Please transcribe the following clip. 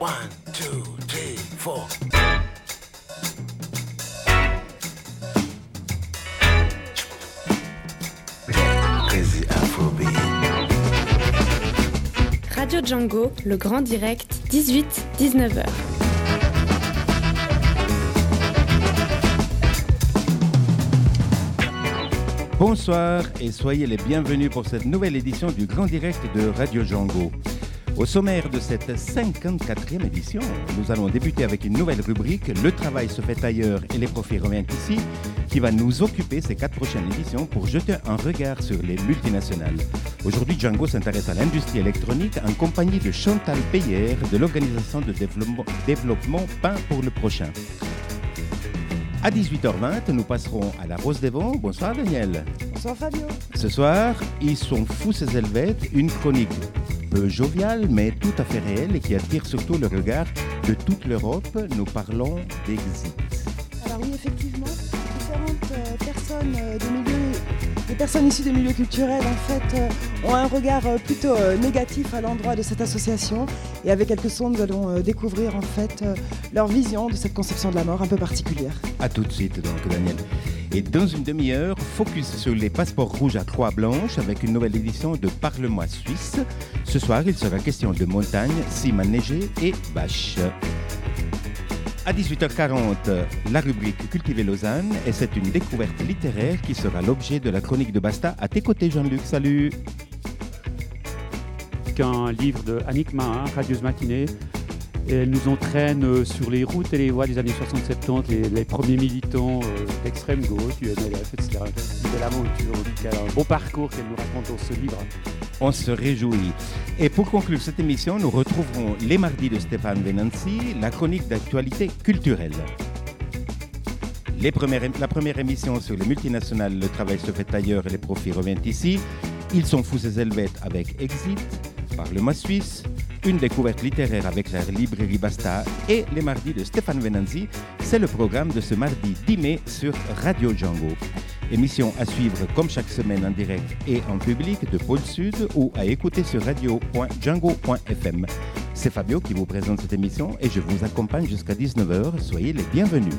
One, two, three, four. Crazy Afrobeat. Radio Django, le grand direct, 18-19h. Bonsoir et soyez les bienvenus pour cette nouvelle édition du Grand Direct de Radio Django. Au sommaire de cette 54e édition, nous allons débuter avec une nouvelle rubrique, Le travail se fait ailleurs et les profits reviennent ici, qui va nous occuper ces quatre prochaines éditions pour jeter un regard sur les multinationales. Aujourd'hui, Django s'intéresse à l'industrie électronique en compagnie de Chantal Peyer de l'Organisation de développement, développement Pain pour le prochain. À 18h20, nous passerons à la Rose des Vents. Bonsoir Daniel. Bonsoir Fabio. Ce soir, ils sont fous ces Helvètes, une chronique peu joviale mais tout à fait réelle et qui attire surtout le regard de toute l'Europe. Nous parlons d'exit. Alors oui, effectivement, différentes euh, personnes euh, des milieux, des personnes issues des milieux culturels en fait euh, ont un regard plutôt négatif à l'endroit de cette association. Et avec quelques sons, nous allons découvrir en fait leur vision de cette conception de la mort un peu particulière. À tout de suite donc Daniel. Et dans une demi-heure, focus sur les passeports rouges à croix blanche avec une nouvelle édition de Parle-moi Suisse. Ce soir, il sera question de montagne, cime enneigée et bâche. À 18h40, la rubrique Cultiver Lausanne et c'est une découverte littéraire qui sera l'objet de la chronique de Basta. À tes côtés, Jean-Luc, salut. qu'un livre de Annick Mahin, Radieuse matinée. Elle nous entraîne euh, sur les routes et les voies des années 60-70, les, premiers militants euh, d'extrême gauche, du NLF, etc. Aventure, en tout cas, un beau parcours qu'elle nous raconte dans ce livre. On se réjouit. Et pour conclure cette émission, nous retrouverons les mardis de Stéphane Venanzi, la chronique d'actualité culturelle. La première émission sur les multinationales, le travail se fait ailleurs et les profits reviennent ici. Ils sont fous ces Helvètes avec Exit, Parle-moi Suisse, une découverte littéraire avec la librairie Basta et les mardis de Stéphane Venanzi. C'est le programme de ce mardi 10 mai sur Radio Django. Émission à suivre comme chaque semaine en direct et en public de Pôle Sud ou à écouter sur radio.django.fm. C'est Fabio qui vous présente cette émission et je vous accompagne jusqu'à 19h. Soyez les bienvenus.